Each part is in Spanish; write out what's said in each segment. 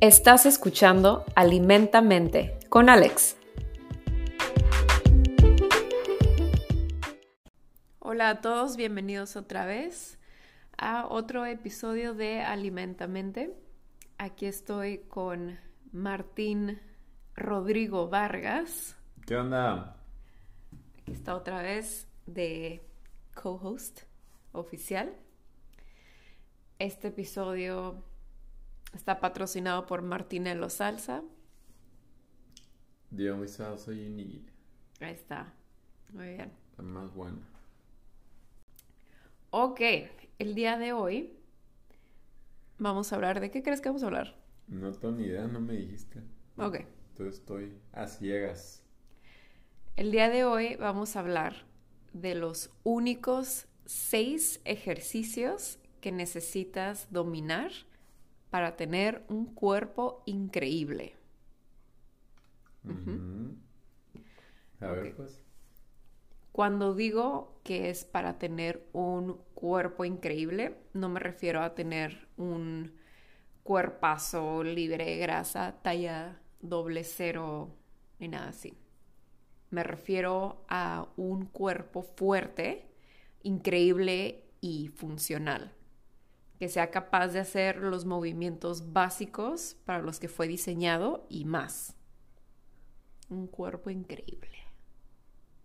Estás escuchando Alimentamente con Alex. Hola a todos, bienvenidos otra vez a otro episodio de Alimentamente. Aquí estoy con Martín Rodrigo Vargas. ¿Qué onda? Aquí está otra vez de co-host oficial. Este episodio está patrocinado por Martinello Salsa. Dio mi salsa y Ahí está. Muy bien. La más buena. Ok, el día de hoy vamos a hablar de qué crees que vamos a hablar. No tengo ni idea, no me dijiste. Ok. Entonces estoy a ciegas. El día de hoy vamos a hablar de los únicos seis ejercicios que necesitas dominar para tener un cuerpo increíble. A ver, pues. Cuando digo que es para tener un cuerpo increíble, no me refiero a tener un cuerpazo libre de grasa, talla doble cero, ni nada así. Me refiero a un cuerpo fuerte, increíble y funcional, que sea capaz de hacer los movimientos básicos para los que fue diseñado y más. Un cuerpo increíble.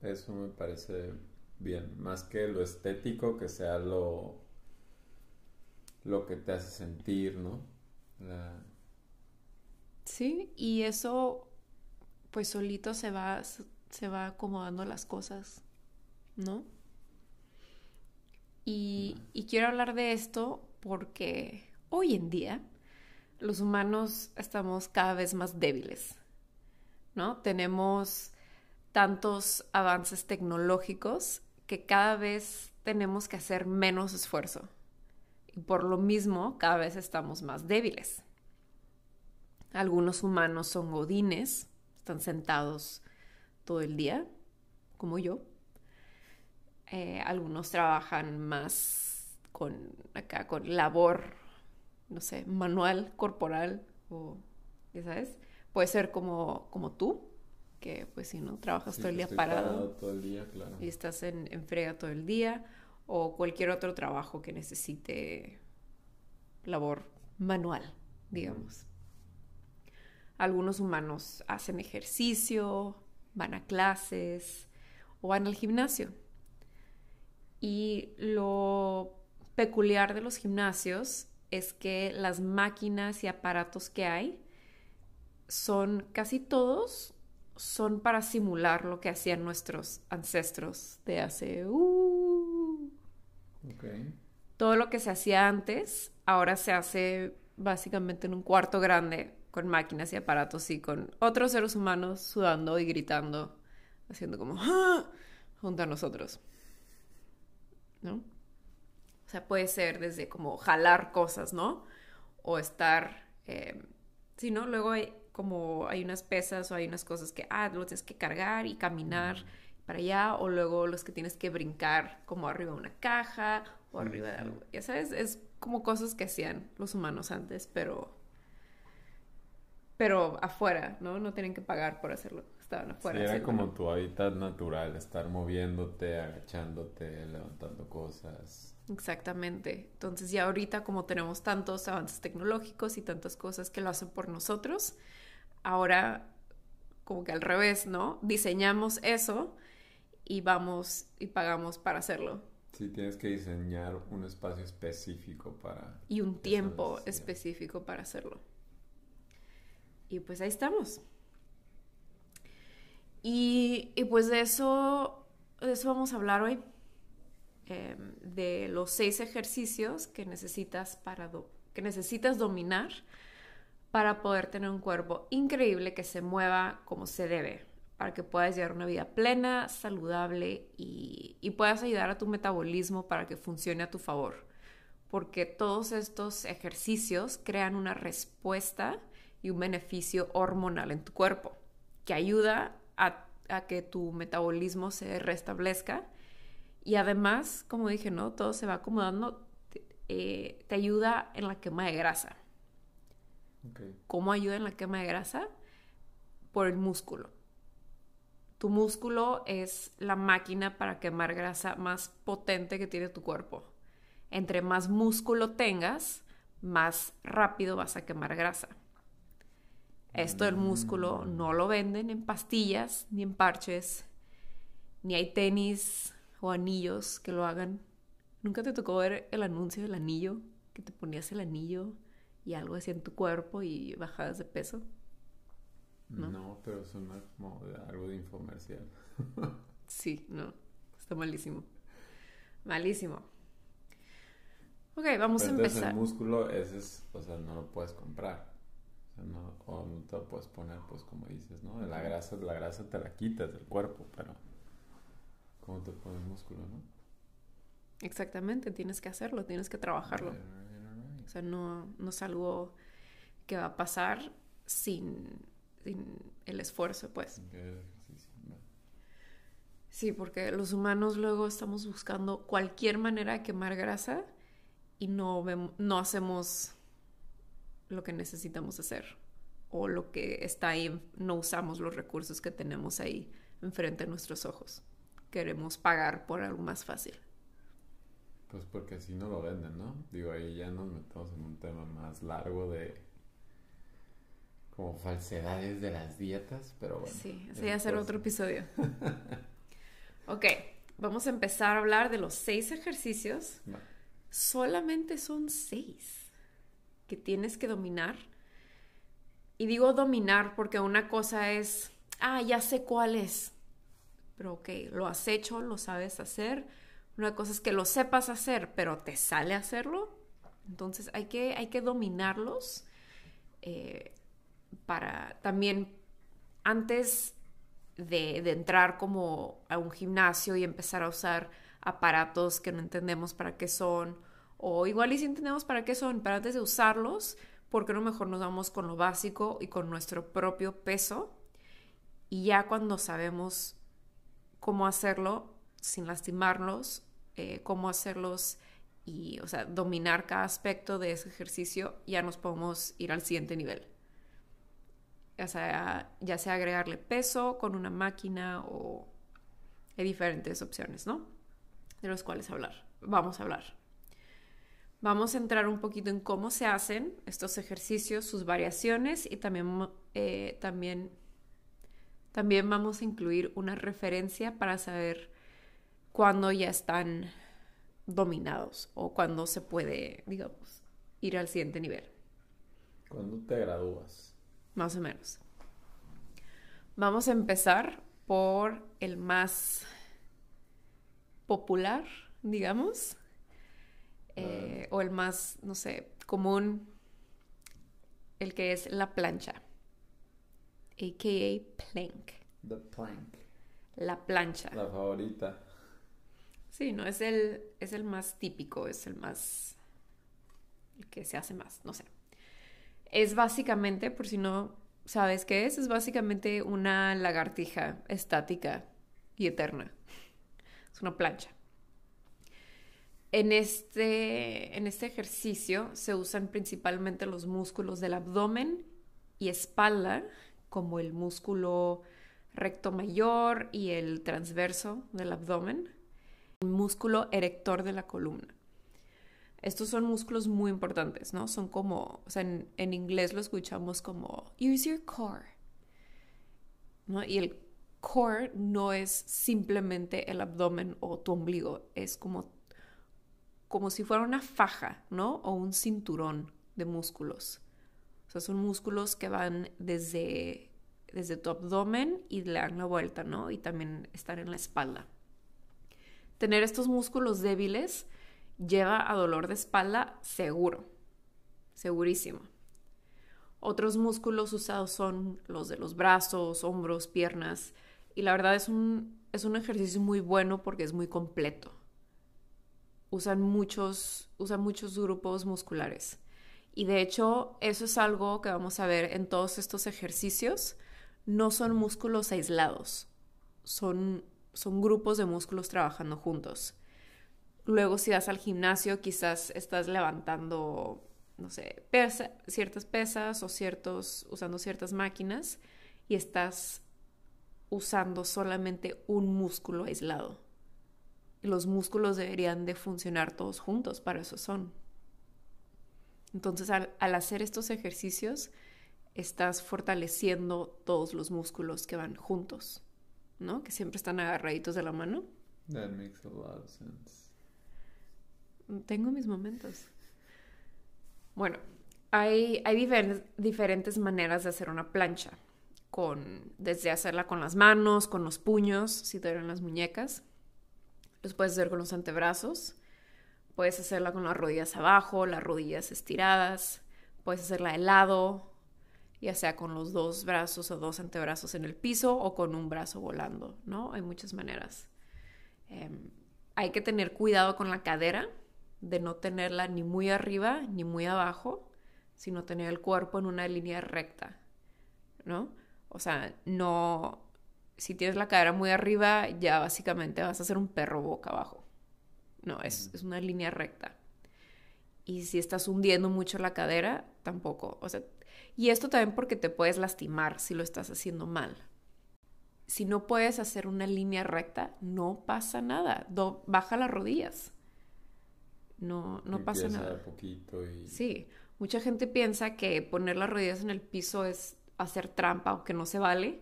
Eso me parece bien. Más que lo estético, que sea lo, lo que te hace sentir, ¿no? La- Sí, y eso pues solito se va, se va acomodando las cosas, ¿no? Y, y quiero hablar de esto porque hoy en día los humanos estamos cada vez más débiles, ¿no? Tenemos tantos avances tecnológicos que cada vez tenemos que hacer menos esfuerzo. Y por lo mismo, cada vez estamos más débiles. Algunos humanos son godines, están sentados todo el día, como yo. Eh, algunos trabajan más con acá con labor, no sé, manual, corporal, o ya sabes. Puede ser como, como tú, que pues si no trabajas Sí, todo el día estoy parado todo el día, claro. y estás en, en frega todo el día, o cualquier otro trabajo que necesite labor manual, digamos. Algunos humanos hacen ejercicio, van a clases o van al gimnasio. Y lo peculiar de los gimnasios es que las máquinas y aparatos que hay son casi todos son para simular lo que hacían nuestros ancestros de hace uh, Ok. todo lo que se hacía antes ahora se hace básicamente en un cuarto grande con máquinas y aparatos y con otros seres humanos sudando y gritando, haciendo como "Ah", junto a nosotros. ¿No? O sea, puede ser desde como jalar cosas, ¿no? O estar, eh, sí, ¿no? Luego hay como hay unas pesas o hay unas cosas que, ah, los tienes que cargar y caminar para allá, o luego los que tienes que brincar como arriba de una caja o arriba de algo. Ya sabes, es como cosas que hacían los humanos antes, pero pero afuera, ¿no? No tienen que pagar por hacerlo. Estaban Sí, afuera. era como tu hábitat natural, estar moviéndote, agachándote, levantando cosas. Exactamente. Entonces ya ahorita como tenemos tantos avances tecnológicos y tantas cosas que lo hacen por nosotros, ahora como que al revés, ¿no? Diseñamos eso y vamos y pagamos para hacerlo. Sí, tienes que diseñar un espacio específico para... Y un tiempo específico para hacerlo. Y pues ahí estamos. Y, y pues de eso, de eso vamos a hablar hoy. Eh, de los seis ejercicios que necesitas para que necesitas dominar para poder tener un cuerpo increíble que se mueva como se debe, para que puedas llevar una vida plena, saludable y, y puedas ayudar a tu metabolismo para que funcione a tu favor. Porque todos estos ejercicios crean una respuesta y un beneficio hormonal en tu cuerpo que ayuda a que tu metabolismo se restablezca y además, como dije, ¿no? Todo se va acomodando, te, eh, te ayuda en la quema de grasa. ¿Cómo ayuda en la quema de grasa? Por el músculo. Tu músculo es la máquina para quemar grasa más potente que tiene tu cuerpo. Entre más músculo tengas, más rápido vas a quemar grasa. Esto del músculo Mm. no lo venden en pastillas ni en parches, ni hay tenis o anillos que lo hagan. ¿Nunca te tocó ver el anuncio del anillo? Que te ponías el anillo y algo hacía en tu cuerpo y bajabas de peso. No, ¿No? pero suena como algo de infomercial. Sí, no, está malísimo. Malísimo. Ok, vamos Pero a empezar. el músculo ese es, o sea, no lo puedes comprar. O sea, no, o no te lo puedes poner, pues como dices, ¿no? La grasa, la grasa te la quitas del cuerpo, pero ¿cómo te pones músculo, no? Exactamente, tienes que hacerlo, tienes que trabajarlo. Right, right, right. O sea, no, no es algo que va a pasar sin, sin el esfuerzo, pues. Sí, porque los humanos luego estamos buscando cualquier manera de quemar grasa y no, vem- no hacemos lo que necesitamos hacer o lo que está ahí, no usamos los recursos que tenemos ahí enfrente de nuestros ojos. Queremos pagar por algo más fácil. Pues porque así no lo venden, ¿no? Digo, ahí ya nos metemos en un tema más largo de como falsedades de las dietas, pero bueno. Sí, ya será cosa. otro episodio. ok, vamos a empezar a hablar de los seis ejercicios. Va. Solamente son seis que tienes que dominar. Y digo dominar porque una cosa es, ah, ya sé cuál es. Pero ok, lo has hecho, lo sabes hacer. Una cosa es que lo sepas hacer, pero te sale hacerlo. Entonces hay que, hay que dominarlos eh, para también antes de, de entrar como a un gimnasio y empezar a usar aparatos que no entendemos para qué son, o igual y si entendemos para qué son, pero antes de usarlos, ¿por qué no mejor nos vamos con lo básico y con nuestro propio peso? Y ya cuando sabemos cómo hacerlo sin lastimarlos, eh, cómo hacerlos y, o sea, dominar cada aspecto de ese ejercicio, ya nos podemos ir al siguiente nivel. O sea, ya sea agregarle peso con una máquina o hay diferentes opciones, ¿no? De los cuales hablar. Vamos a hablar. Vamos a entrar un poquito en cómo se hacen estos ejercicios, sus variaciones y también, eh, también, también vamos a incluir una referencia para saber cuándo ya están dominados o cuándo se puede, digamos, ir al siguiente nivel. ¿Cuándo te gradúas? Más o menos. Vamos a empezar por el más popular, digamos, eh, o el más, no sé, común, el que es la plancha, a.k.a. plank, The plank. la plancha. La favorita. Sí, no, es el, es el más típico, es el más, el que se hace más, no sé. Es básicamente, por si no sabes qué es, es básicamente una lagartija estática y eterna. Es una plancha. En este, en este ejercicio se usan principalmente los músculos del abdomen y espalda, como el músculo recto mayor y el transverso del abdomen, el músculo erector de la columna. Estos son músculos muy importantes, ¿no? Son como, o sea, en, inglés lo escuchamos como use your core, ¿no? Y el core no es simplemente el abdomen o tu ombligo, es como, como si fuera una faja, ¿no? O un cinturón de músculos. Sea, son músculos que van desde, desde tu abdomen y le dan la vuelta, ¿no? Y también están en la espalda. Tener estos músculos débiles lleva a dolor de espalda seguro, segurísimo. Otros músculos usados son los de los brazos, hombros, piernas. Y la verdad es un, es un ejercicio muy bueno porque es muy completo. Usan muchos, usan muchos grupos musculares. Y de hecho, eso es algo que vamos a ver en todos estos ejercicios. No son músculos aislados, son, son grupos de músculos trabajando juntos. Luego, si vas al gimnasio, quizás estás levantando no sé, pesa, ciertas pesas o ciertos, usando ciertas máquinas y estás usando solamente un músculo aislado. Los músculos deberían de funcionar todos juntos, para eso son. Entonces, al, al hacer estos ejercicios, estás fortaleciendo todos los músculos que van juntos, ¿no? Que siempre están agarraditos de la mano. That makes a lot of sense. Tengo mis momentos. Bueno, hay, diferentes maneras de hacer una plancha. Con, desde hacerla con las manos, con los puños, si te duelen las muñecas. Los puedes hacer con los antebrazos. Puedes hacerla con las rodillas abajo, las rodillas estiradas. Puedes hacerla de lado, ya sea con los dos brazos o dos antebrazos en el piso o con un brazo volando, ¿no? Hay muchas maneras. Em, hay que tener cuidado con la cadera, de no tenerla ni muy arriba ni muy abajo, sino tener el cuerpo en una línea recta, ¿no? O sea, no, si tienes la cadera muy arriba, ya básicamente vas a ser un perro boca abajo. No, es, es una línea recta. Y si estás hundiendo mucho la cadera, tampoco. O sea, y esto también porque te puedes lastimar si lo estás haciendo mal. Si no puedes hacer una línea recta, no pasa nada. baja las rodillas. No, no pasa nada. Poquito y... Sí, mucha gente piensa que poner las rodillas en el piso es hacer trampa o que no se vale.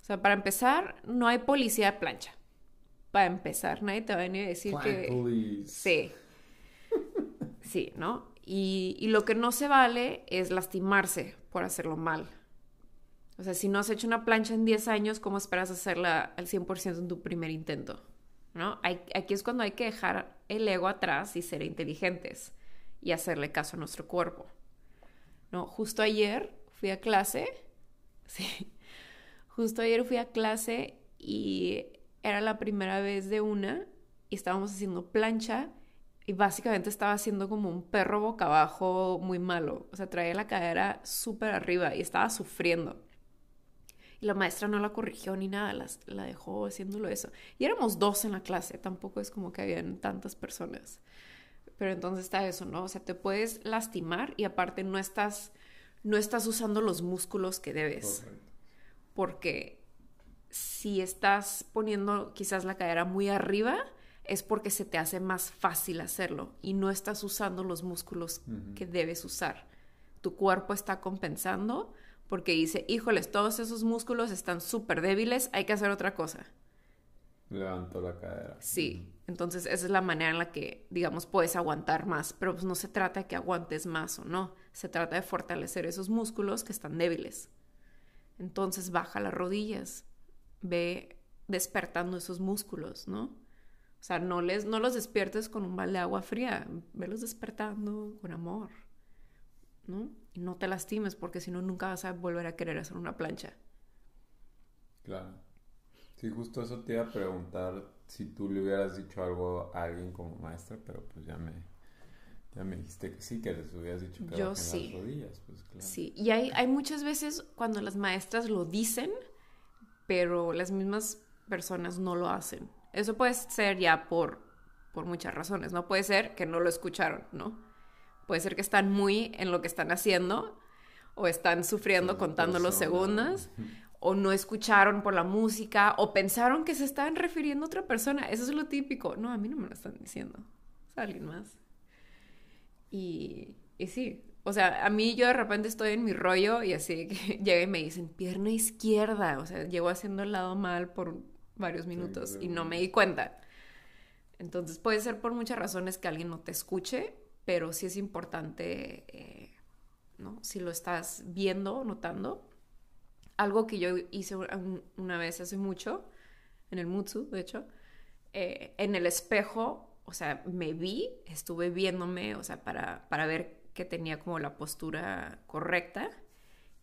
O sea, para empezar, no hay policía de plancha. Para empezar, nadie te va a venir a decir que... Sí. Sí, ¿no? Y, y, lo que no se vale es lastimarse por hacerlo mal. O sea, si no has hecho una plancha en 10 años, ¿cómo esperas hacerla al 100% en tu primer intento? ¿No? aquí es cuando hay que dejar el ego atrás y ser inteligentes y hacerle caso a nuestro cuerpo. ¿No? Justo ayer fui a clase, sí, justo ayer fui a clase y era la primera vez de una y estábamos haciendo plancha y básicamente estaba haciendo como un perro boca abajo muy malo. O sea, traía la cadera súper arriba y estaba sufriendo. Y la maestra no la corrigió ni nada, la, dejó haciéndolo eso. Y éramos dos en la clase, tampoco es como que habían tantas personas. Pero entonces está eso, ¿no? O sea, te puedes lastimar y aparte no estás, no estás usando los músculos que debes. Porque si estás poniendo quizás la cadera muy arriba, es porque se te hace más fácil hacerlo y no estás usando los músculos que debes usar. Tu cuerpo está compensando porque dice, híjoles, todos esos músculos están súper débiles, hay que hacer otra cosa. Levanto la cadera. Sí, entonces esa es la manera en la que, digamos, puedes aguantar más, pero pues no se trata de que aguantes más o no, se trata de fortalecer esos músculos que están débiles. Entonces baja las rodillas, ve despertando esos músculos, ¿no? O sea, no, les, no los despiertes con un balde de agua fría, velos despertando con amor, ¿no? Y no te lastimes porque si no nunca vas a volver a querer hacer una plancha. Claro. Sí, justo eso te iba a preguntar si tú le hubieras dicho algo a alguien como maestra, pero pues ya me, ya me dijiste que sí, que les hubieras dicho que Yo sí. las rodillas, pues claro. Sí, y hay, hay muchas veces cuando las maestras lo dicen, pero las mismas personas no lo hacen. Eso puede ser ya por, por muchas razones, ¿no? Puede ser que no lo escucharon, ¿no? Puede ser que están muy en lo que están haciendo o están sufriendo contando los segundos o no escucharon por la música o pensaron que se estaban refiriendo a otra persona. Eso es lo típico. No, a mí no me lo están diciendo. Es alguien más. Y, y sí, o sea, a mí yo de repente estoy en mi rollo y así que llega y me dicen pierna izquierda. O sea, llego haciendo el lado mal por varios minutos y no me di cuenta. Entonces puede ser por muchas razones que alguien no te escuche, pero sí es importante, eh, ¿no? Si lo estás viendo, notando. Algo que yo hice una vez hace mucho, en el Mutsu, de hecho, eh, en el espejo, o sea, me vi, estuve viéndome, o sea, para, para ver que tenía como la postura correcta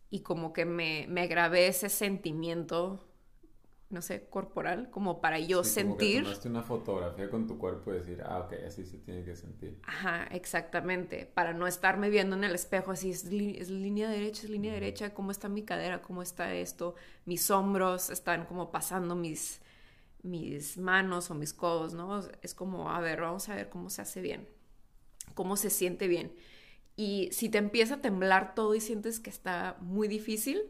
y como que me, me grabé ese sentimiento no sé, corporal, como para yo sentir. Como que tomaste una fotografía con tu cuerpo y decir, ah, ok, así se tiene que sentir. Ajá, exactamente. Para no estarme viendo en el espejo así, es, línea derecha, es línea derecha, cómo está mi cadera, cómo está esto, mis hombros están como pasando mis, mis manos o mis codos, ¿no? Es como, a ver, vamos a ver cómo se hace bien, cómo se siente bien. Y si te empieza a temblar todo y sientes que está muy difícil,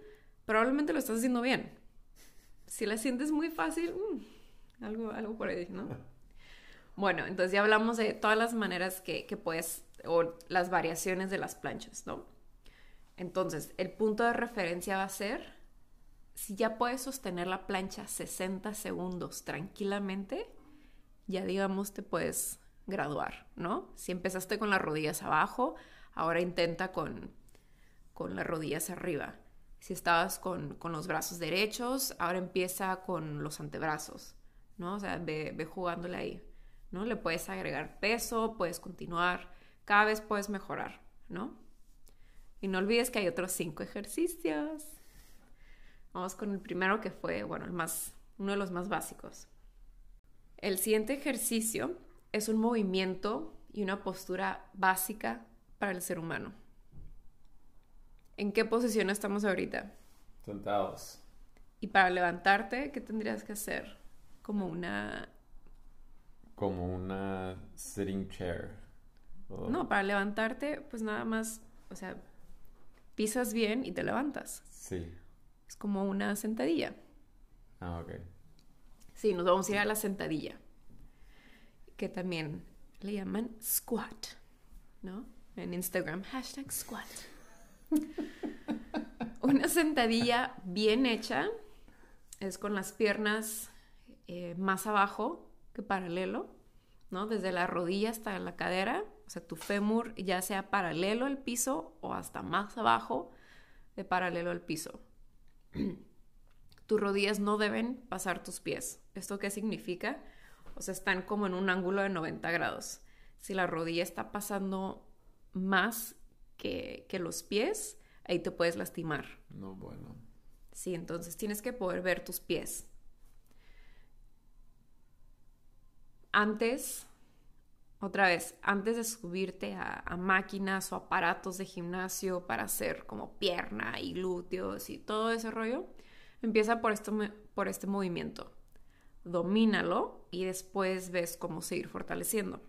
probablemente lo estás haciendo bien. Si la sientes muy fácil, mm, algo, algo por ahí, ¿no? Bueno, entonces ya hablamos de todas las maneras que, que puedes, o las variaciones de las planchas, ¿no? Entonces, el punto de referencia va a ser si ya puedes sostener la plancha 60 segundos tranquilamente, ya digamos te puedes graduar, ¿no? Si empezaste con las rodillas abajo, ahora intenta con, con las rodillas arriba. Si estabas con, los brazos derechos, ahora empieza con los antebrazos, ¿no? O sea, ve, ve jugándole ahí, ¿no? Le puedes agregar peso, puedes continuar, cada vez puedes mejorar, ¿no? Y no olvides que hay otros cinco ejercicios. Vamos con el primero que fue, bueno, el más, uno de los más básicos. El siguiente ejercicio es un movimiento y una postura básica para el ser humano. ¿En qué posición estamos ahorita? Sentados. Y para levantarte, ¿qué tendrías que hacer? Como una... Como una sitting chair. No, para levantarte, pues nada más, o sea, pisas bien y te levantas. Sí. Es como una sentadilla. Ah, ok. Sí, nos vamos a ir a la sentadilla, que también le llaman squat, ¿no? En Instagram, hashtag squat. Una sentadilla bien hecha es con las piernas eh, más abajo que paralelo, ¿no? Desde la rodilla hasta la cadera, o sea, tu fémur ya sea paralelo al piso o hasta más abajo de paralelo al piso. tus rodillas no deben pasar tus pies. ¿Esto qué significa? O sea, están como en un ángulo de 90 grados. Si la rodilla está pasando más que, los pies, ahí te puedes lastimar. No, bueno. Sí, entonces tienes que poder ver tus pies. Antes, otra vez, antes de subirte a, máquinas o aparatos de gimnasio para hacer como pierna y glúteos y todo ese rollo, empieza por, esto, por este movimiento. Domínalo y después ves cómo seguir fortaleciendo.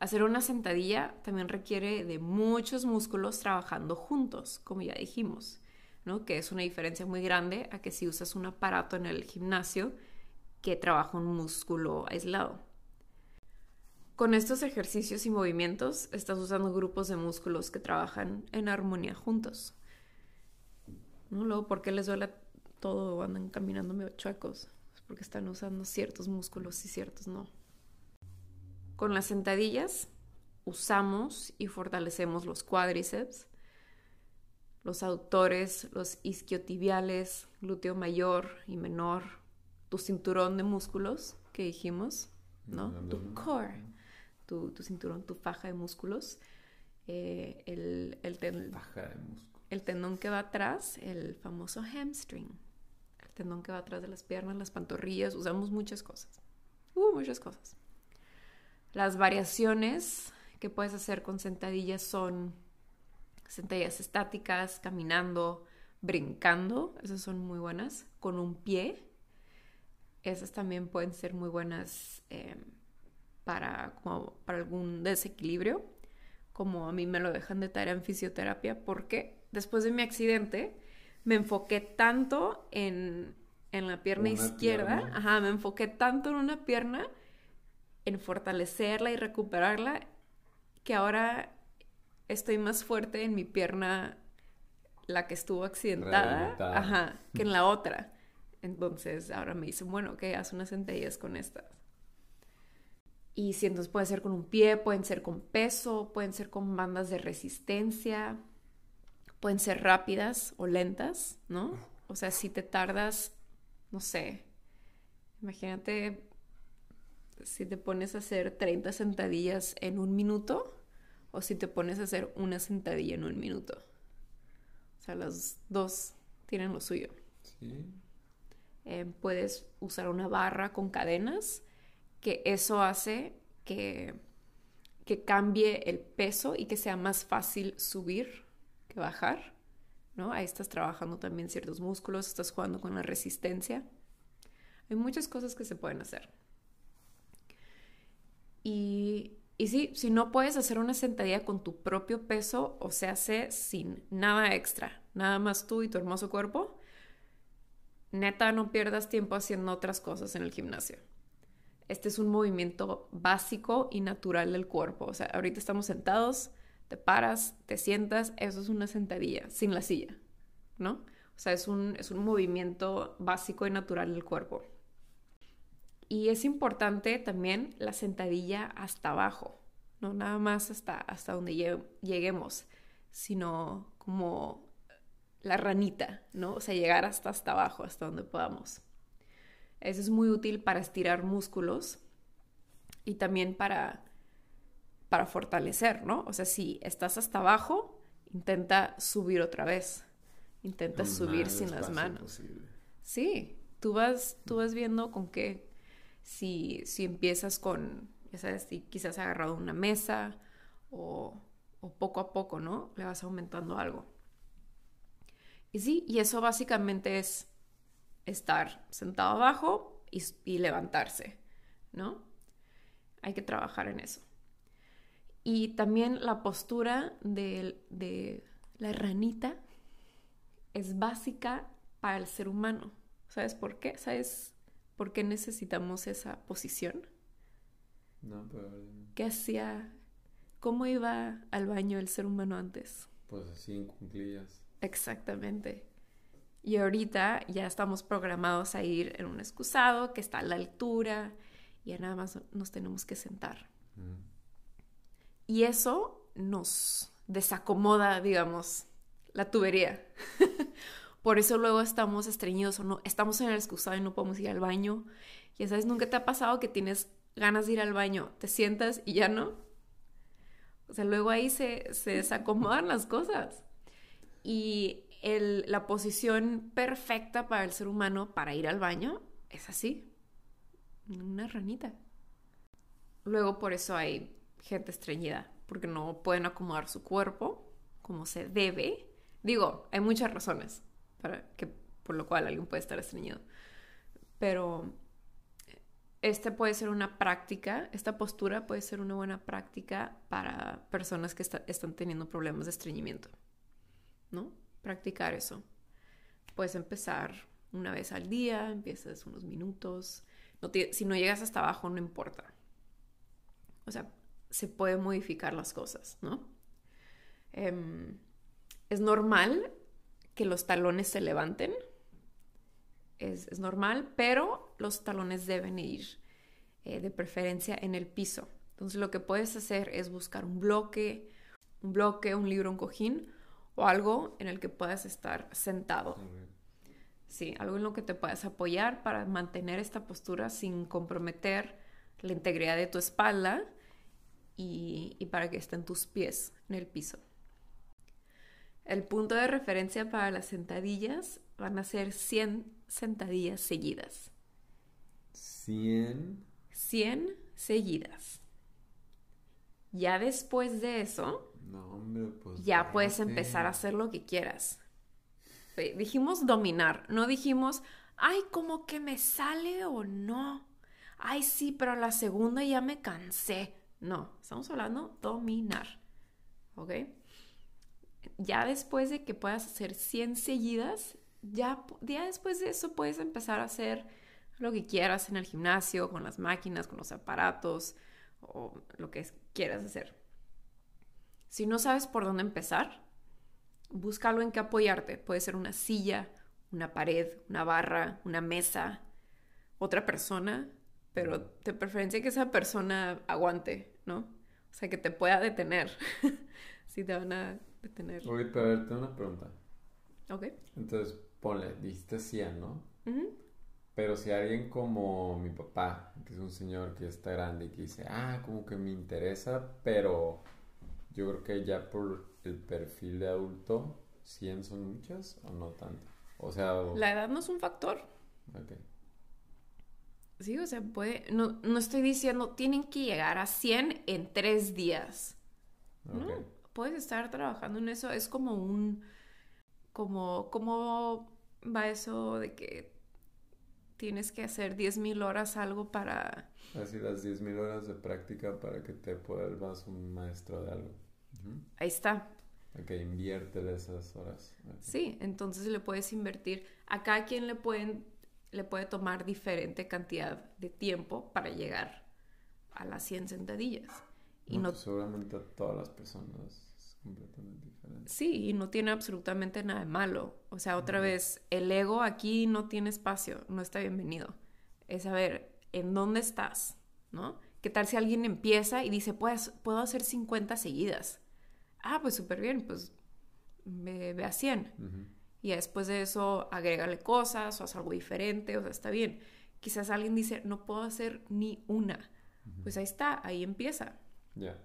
Hacer una sentadilla también requiere de muchos músculos trabajando juntos, como ya dijimos, ¿no? Que es una diferencia muy grande a que si usas un aparato en el gimnasio que trabaja un músculo aislado. Con estos ejercicios y movimientos estás usando grupos de músculos que trabajan en armonía juntos. ¿No? Luego, ¿por qué les duele todo? Andan caminando medio chuecos. Es porque están usando ciertos músculos y ciertos no. Con las sentadillas usamos y fortalecemos los cuádriceps, los aductores, los isquiotibiales, glúteo mayor y menor, tu cinturón de músculos que dijimos, ¿no? Tu core, tu, cinturón, tu faja de músculos, eh, el, el, el tendón que va atrás, el famoso hamstring, el tendón que va atrás de las piernas, las pantorrillas, usamos muchas cosas, uh, muchas cosas. Las variaciones que puedes hacer con sentadillas son sentadillas estáticas, caminando, brincando, esas son muy buenas, con un pie. Esas también pueden ser muy buenas em, para, para algún desequilibrio, como a mí me lo dejan de tarea en fisioterapia, porque después de mi accidente me enfoqué tanto en, la pierna izquierda, ajá, me enfoqué tanto en una pierna en fortalecerla y recuperarla, que ahora estoy más fuerte en mi pierna, la que estuvo accidentada, ajá, que en la otra. Entonces ahora me dicen, bueno, que haz unas sentadillas con estas. Y si entonces puede ser con un pie, pueden ser con peso, pueden ser con bandas de resistencia, pueden ser rápidas o lentas, ¿no? O sea, si te tardas, no sé, imagínate si te pones a hacer 30 sentadillas en un minuto o si te pones a hacer una sentadilla en un minuto. O sea, las dos tienen lo suyo. Sí. Eh, puedes usar una barra con cadenas, que eso hace que, que cambie el peso y que sea más fácil subir que bajar. ¿no? Ahí estás trabajando también ciertos músculos, estás jugando con la resistencia. Hay muchas cosas que se pueden hacer. Y, sí, si no puedes hacer una sentadilla con tu propio peso o se hace sin nada extra, nada más tú y tu hermoso cuerpo, neta no pierdas tiempo haciendo otras cosas en el gimnasio. Este es un movimiento básico y natural del cuerpo. O sea, ahorita estamos sentados, te paras, te sientas, eso es una sentadilla, sin la silla, ¿no? O sea, es un, es un movimiento básico y natural del cuerpo. Y es importante también la sentadilla hasta abajo, no nada más hasta, hasta donde lleguemos, sino como la ranita, ¿no? O sea, llegar hasta hasta abajo, hasta donde podamos. Eso es muy útil para estirar músculos y también para, para fortalecer, ¿no? O sea, si estás hasta abajo, intenta subir otra vez. Intenta subir sin las manos. Sí, tú vas, tú vas viendo con qué si, si empiezas con, ya sabes, si quizás agarrado una mesa o, poco a poco, ¿no? Le vas aumentando algo. Y sí, y eso básicamente es estar sentado abajo y, y, levantarse, ¿no? Hay que trabajar en eso. Y también la postura de, de la ranita es básica para el ser humano. ¿Sabes por qué? ¿Sabes ¿Por qué necesitamos esa posición? No, pero... ¿Qué hacía? ¿Cómo iba al baño el ser humano antes? Pues así, en cunclillas. Exactamente. Y ahorita ya estamos programados a ir en un excusado que está a la altura y ya nada más nos tenemos que sentar. Y eso nos desacomoda, digamos, la tubería. Por eso luego estamos estreñidos o no, estamos en el excusado y no podemos ir al baño. Ya sabes, nunca te ha pasado que tienes ganas de ir al baño, te sientas y ya no. O sea, luego ahí se, se desacomodan las cosas. Y el, la posición perfecta para el ser humano para ir al baño es así, una ranita. Luego por eso hay gente estreñida, porque no pueden acomodar su cuerpo como se debe. Digo, hay muchas razones para que, por lo cual alguien puede estar estreñido. Pero esta puede ser una práctica, esta postura puede ser una buena práctica para personas que están teniendo problemas de estreñimiento, ¿no? Practicar eso. Puedes empezar una vez al día, empiezas unos minutos. si no llegas hasta abajo, no importa. O sea, se puede modificar las cosas, ¿no? Em, es normal que los talones se levanten. Es, normal, pero los talones deben ir eh, de preferencia en el piso. Entonces lo que puedes hacer es buscar un bloque, un bloque, un libro, un cojín o algo en el que puedas estar sentado. Sí, algo en lo que te puedas apoyar para mantener esta postura sin comprometer la integridad de tu espalda y, y para que estén tus pies en el piso. El punto de referencia para las sentadillas van a ser 100 sentadillas seguidas. 100. 100 seguidas. Ya después de eso, pues ya puedes empezar a hacer lo que quieras. Dijimos dominar, no dijimos, ay, como que me sale o no. Ay, sí, pero la segunda ya me cansé. No, estamos hablando dominar. ¿Ok? Ya después de que puedas hacer 100 seguidas, ya, ya después de eso puedes empezar a hacer lo que quieras en el gimnasio, con las máquinas, con los aparatos o lo que quieras hacer. Si no sabes por dónde empezar, busca algo en que apoyarte. Puede ser una silla, una pared, una barra, una mesa, otra persona, pero de preferencia que esa persona aguante, ¿no? O sea, que te pueda detener si te van a tener. Oye, pero a ver, tengo una pregunta. Ok. Entonces, ponle, dijiste 100, ¿no? Pero si alguien como mi papá, que es un señor que está grande y que dice, ah, como que me interesa, pero yo creo que ya por el perfil de adulto, 100 son muchas o no tanto. O sea... La edad no es un factor. Ok. Sí, o sea, puede... No, no estoy diciendo, tienen que llegar a 100 en tres días. Okay puedes estar trabajando en eso. Es como un, como, ¿cómo va eso de que tienes que hacer 10.000 horas algo para... Así las 10.000 horas de práctica para que te vuelvas un maestro de algo. Ahí está. Ok, invierte de esas horas. Sí, entonces le puedes invertir. A cada quien le, pueden, le puede tomar diferente cantidad de tiempo para llegar a las 100 sentadillas. Y no, pues seguramente a todas las personas es completamente diferente. Sí, y no tiene absolutamente nada de malo. O sea, otra vez, el ego aquí no tiene espacio, no está bienvenido. Es saber en dónde estás, ¿no? ¿Qué tal si alguien empieza y dice, pues, puedo hacer 50 seguidas? Ah, pues súper bien, pues ve, ve, a 100. Y después de eso, agrégale cosas o haz algo diferente, o sea, está bien. Quizás alguien dice, no puedo hacer ni una. Pues ahí está, ahí empieza. Ya.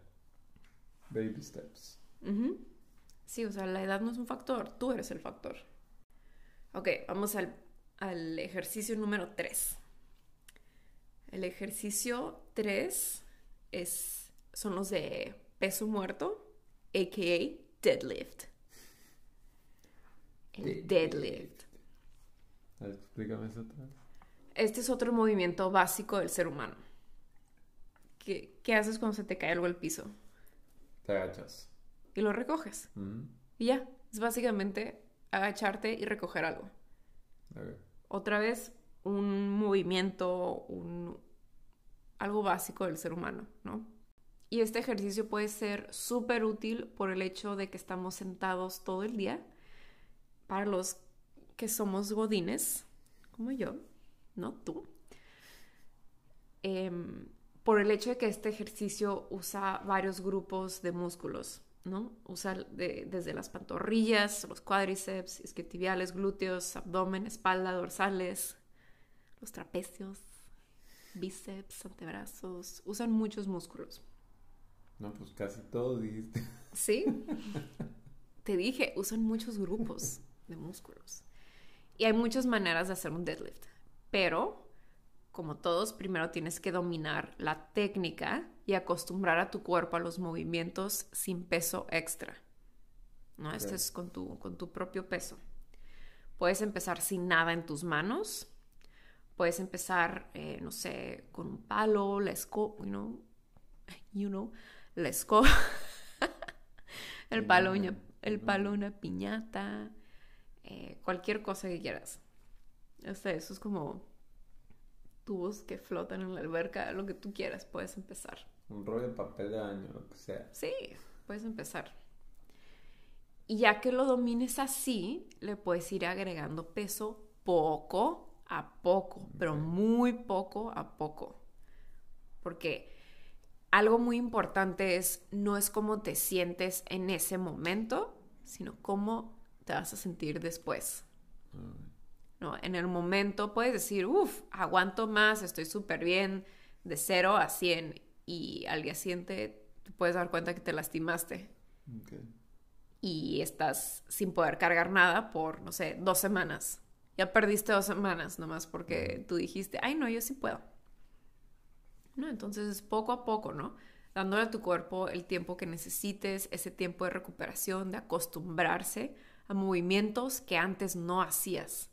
Baby steps. Sí, o sea, la edad no es un factor, tú eres el factor. Ok, vamos al, al ejercicio número 3. El ejercicio 3 es, son los de peso muerto, a.k.a. deadlift. El deadlift. Explícame eso. Este es otro movimiento básico del ser humano. ¿Qué, haces cuando se te cae algo al piso? Te agachas. Y lo recoges. Y ya. Es básicamente agacharte y recoger algo. Otra vez, un movimiento, un, algo básico del ser humano, ¿no? Y este ejercicio puede ser súper útil por el hecho de que estamos sentados todo el día. Para los que somos godines, como yo, no tú. Eh, por el hecho de que este ejercicio usa varios grupos de músculos, ¿no? Usa desde las pantorrillas, los cuádriceps, isquiotibiales, glúteos, abdomen, espalda, dorsales, los trapecios, bíceps, antebrazos, usan muchos músculos. No, pues casi todo dijiste. Sí. Te dije, usan muchos grupos de músculos. Y hay muchas maneras de hacer un deadlift, pero como todos, primero tienes que dominar la técnica y acostumbrar a tu cuerpo a los movimientos sin peso extra. ¿No? Este es con tu, con tu propio peso. Puedes empezar sin nada en tus manos. Puedes empezar, eh, no sé, con un palo, la escoba, you know, you know, la escoba, el palo, el palo, una piñata, eh, cualquier cosa que quieras. Este, eso es como tubos que flotan en la alberca, lo que tú quieras, puedes empezar. Un rollo de papel de año, lo que sea. Sí, puedes empezar. Y ya que lo domines así, le puedes ir agregando peso poco a poco, pero muy poco a poco. Porque algo muy importante es, no es cómo te sientes en ese momento, sino cómo te vas a sentir después. ¿No? En el momento puedes decir, uff, aguanto más, estoy súper bien, de 0 a 100, y al día siguiente te puedes dar cuenta que te lastimaste. Y estás sin poder cargar nada por, no sé, dos semanas. Ya perdiste dos semanas nomás porque tú dijiste, ay, no, yo sí puedo. No, entonces poco a poco, ¿no? Dándole a tu cuerpo el tiempo que necesites, ese tiempo de recuperación, de acostumbrarse a movimientos que antes no hacías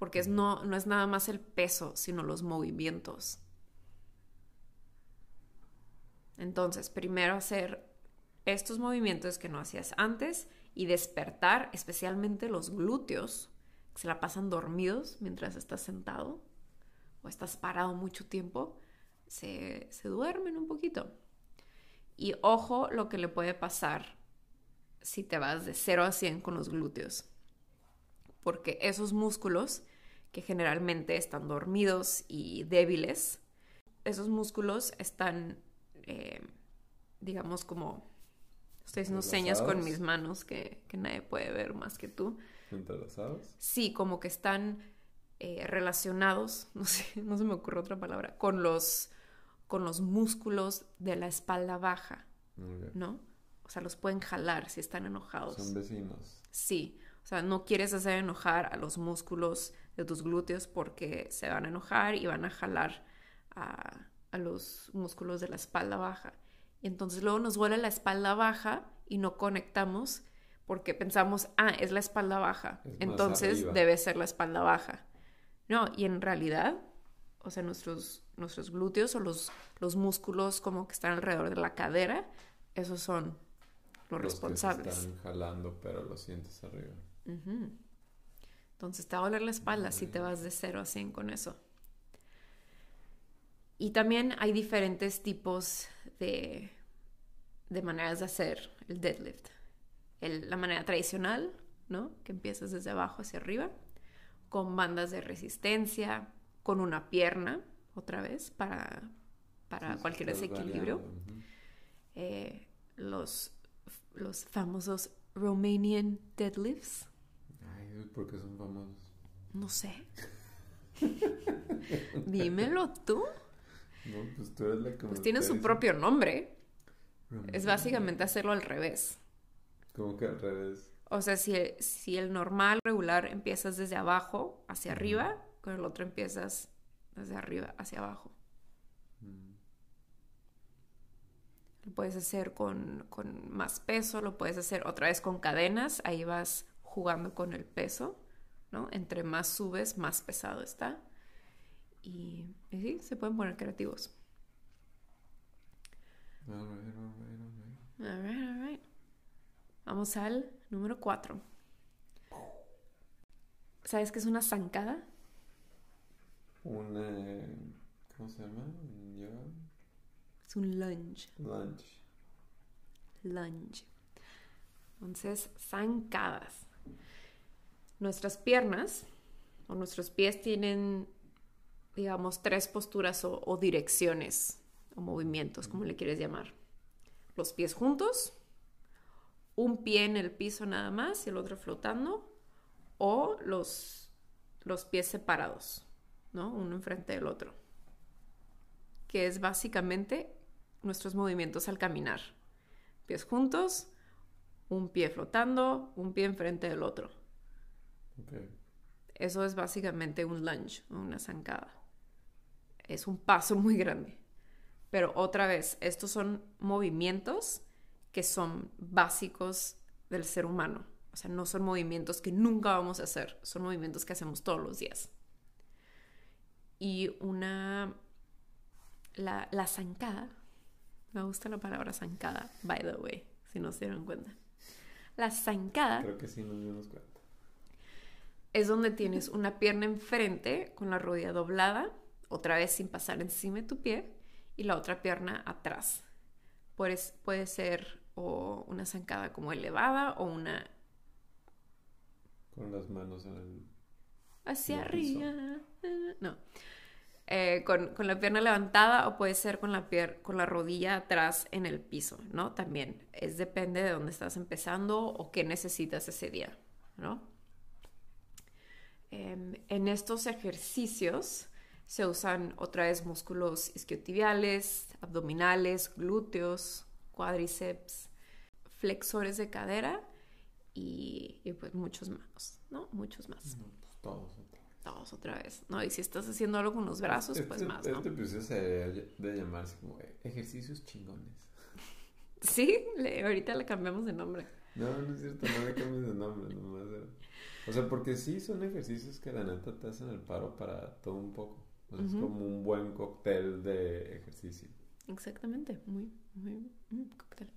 porque es no, no es nada más el peso, sino los movimientos. Entonces, primero hacer estos movimientos que no hacías antes y despertar especialmente los glúteos, que se la pasan dormidos mientras estás sentado o estás parado mucho tiempo, se, se duermen un poquito. Y ojo lo que le puede pasar si te vas de 0 a 100 con los glúteos. Porque esos músculos que generalmente están dormidos y débiles. Esos músculos están, eh, digamos, como... Estoy haciendo señas con mis manos que, nadie puede ver más que tú. ¿Entrelazados? Sí, como que están eh, relacionados, no sé, no se me ocurre otra palabra, con los, con los músculos de la espalda baja, ¿no? O sea, los pueden jalar si están enojados. Son vecinos. Sí, o sea, no quieres hacer enojar a los músculos de tus glúteos porque se van a enojar y van a jalar a, los músculos de la espalda baja. Y entonces luego nos duele la espalda baja y no conectamos porque pensamos, ah, es la espalda baja, entonces debe ser la espalda baja. No, y en realidad, o sea, nuestros, nuestros glúteos o los, los músculos como que están alrededor de la cadera, esos son los, responsables. Que están jalando, pero lo sientes arriba. Entonces te va a doler la espalda si te vas de 0 a 100 con eso. Y también hay diferentes tipos de, de maneras de hacer el deadlift. la manera tradicional, ¿no? Que empiezas desde abajo hacia arriba, con bandas de resistencia, con una pierna, otra vez, para, para cualquier desequilibrio. Eh, los, los famosos Romanian deadlifts. ¿Por qué son famosos? No sé. Dímelo tú. No, pues tú eres la que Pues tiene su propio nombre. Es básicamente hacerlo al revés. ¿Cómo que al revés? O sea, si, si el normal regular empiezas desde abajo hacia arriba, con el otro empiezas desde arriba hacia abajo. Mm. Lo puedes hacer con, con, más peso, lo puedes hacer otra vez con cadenas, ahí vas jugando con el peso, ¿no? Entre más subes, más pesado está. Y, sí, se pueden poner creativos. Vamos al número 4. ¿Sabes qué es una zancada? Una. ¿Cómo se llama? Es un lunge. Lunge. Lunge. Entonces, zancadas. Nuestras piernas o nuestros pies tienen digamos, tres posturas o, direcciones o movimientos, como le quieres llamar. Los pies juntos, un pie en el piso nada más y el otro flotando, o los, los pies separados, ¿no? Uno enfrente del otro. Que es básicamente nuestros movimientos al caminar. Pies juntos, un pie flotando, un pie enfrente del otro. Eso es básicamente un lunge, una zancada es un paso muy grande. Pero otra vez, estos son movimientos que son básicos del ser humano. O sea, no son movimientos que nunca vamos a hacer, son movimientos que hacemos todos los días. Y una... La, la zancada, me gusta la palabra zancada, by the way, si no se dieron cuenta. La zancada... Creo que sí nos dimos cuenta. Es donde tienes una pierna enfrente con la rodilla doblada otra vez sin pasar encima de tu pie y la otra pierna atrás. Puede, puede ser o una zancada como elevada o una... Con las manos en el... Hacia arriba. No. Eh, con, la pierna levantada o puede ser con la, con la rodilla atrás en el piso, ¿no? También es depende de dónde estás empezando o qué necesitas ese día, ¿no? Em, en estos ejercicios se usan otra vez músculos isquiotibiales, abdominales, glúteos, cuádriceps, flexores de cadera y, pues muchos manos, ¿no? Muchos más. Pues, todos, todos otra vez, ¿no? Y si estás haciendo algo con los brazos, este, pues más, ¿no? Este episodio se de llamarse como ejercicios chingones. Sí, ahorita le cambiamos de nombre. No, no es cierto, no le cambies de nombre, nomás O sea, porque sí son ejercicios que la neta te hacen el paro para todo un poco. Es como un buen cóctel de ejercicio. Exactamente, muy, muy, cóctel.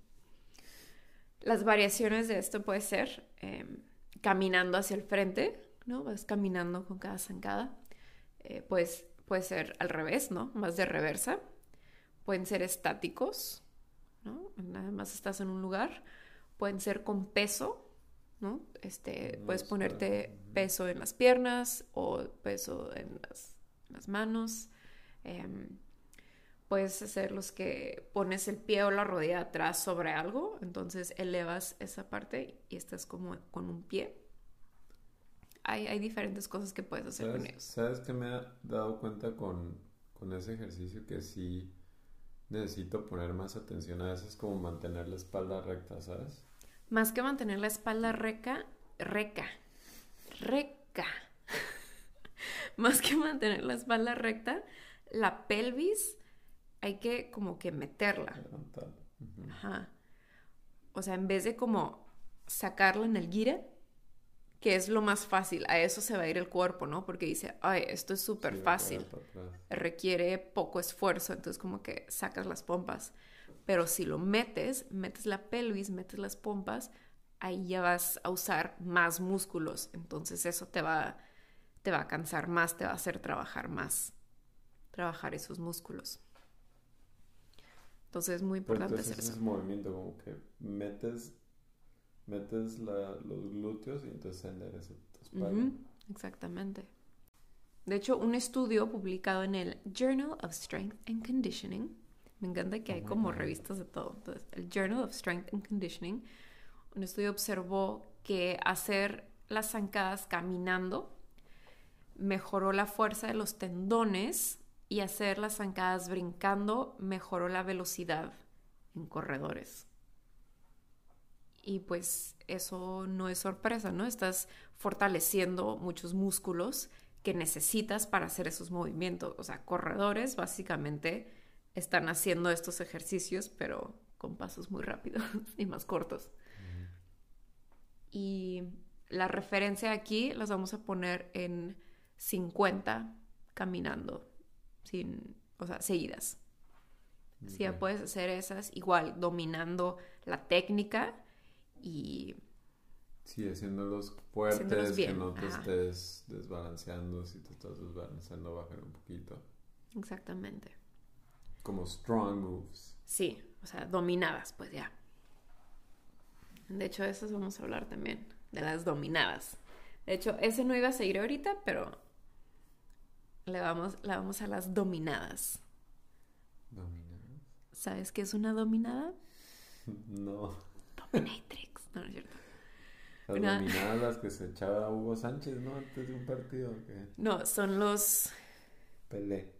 Las variaciones de esto puede ser em, caminando hacia el frente, ¿no? Vas caminando con cada zancada. Eh, pues puede ser al revés, ¿no? Más de reversa. Pueden ser estáticos, ¿no? Nada más estás en un lugar. Pueden ser con peso, ¿no? Este, puedes ponerte peso en las piernas o peso en las las manos. Em, puedes hacer los que pones el pie o la rodilla atrás sobre algo, entonces elevas esa parte y estás como con un pie. Hay, hay diferentes cosas que puedes hacer con ellos. ¿Sabes que me he dado cuenta con, con ese ejercicio? Que sí necesito poner más atención a veces como mantener la espalda recta, ¿sabes? Más que mantener la espalda recta, reca, reca más que mantener la espalda recta, la pelvis hay que como que meterla. Ajá. O sea, en vez de como sacarla en el guira, que es lo más fácil, a eso se va a ir el cuerpo, ¿no? Porque dice, ay, esto es súper fácil, requiere poco esfuerzo, entonces como que sacas las pompas. Pero si lo metes, metes la pelvis, metes las pompas, ahí ya vas a usar más músculos, entonces eso te va, te va a cansar más, te va a hacer trabajar más, trabajar esos músculos. Entonces es muy importante hacer eso. movimiento como que metes metes los glúteos y entonces se endereza tu espalda. Exactamente. De hecho, un estudio publicado en el Journal of Strength and Conditioning, me encanta que hay como revistas de todo, entonces el Journal of Strength and Conditioning, un estudio observó que hacer las zancadas caminando mejoró la fuerza de los tendones y hacer las zancadas brincando mejoró la velocidad en corredores. Y pues eso no es sorpresa, ¿no? Estás fortaleciendo muchos músculos que necesitas para hacer esos movimientos. O sea, corredores básicamente están haciendo estos ejercicios, pero con pasos muy rápidos y más cortos. Y la referencia aquí las vamos a poner en 50 caminando, sin, o sea, seguidas. Si ya puedes hacer esas, igual dominando la técnica y... Sí, haciéndolos fuertes, que no te estés desbalanceando. Si te estás desbalanceando, bajar un poquito. Exactamente. Como strong moves. Sí, o sea, dominadas, pues ya. De hecho, de esas vamos a hablar también, de las dominadas. De hecho, ese no iba a seguir ahorita, pero le vamos, le vamos a las dominadas. ¿Dominadas? ¿Sabes qué es una dominada? No. Dominatrix. No, es cierto. Las dominadas las que se echaba Hugo Sánchez, ¿no? Antes de un partido. No, son los... Pelé.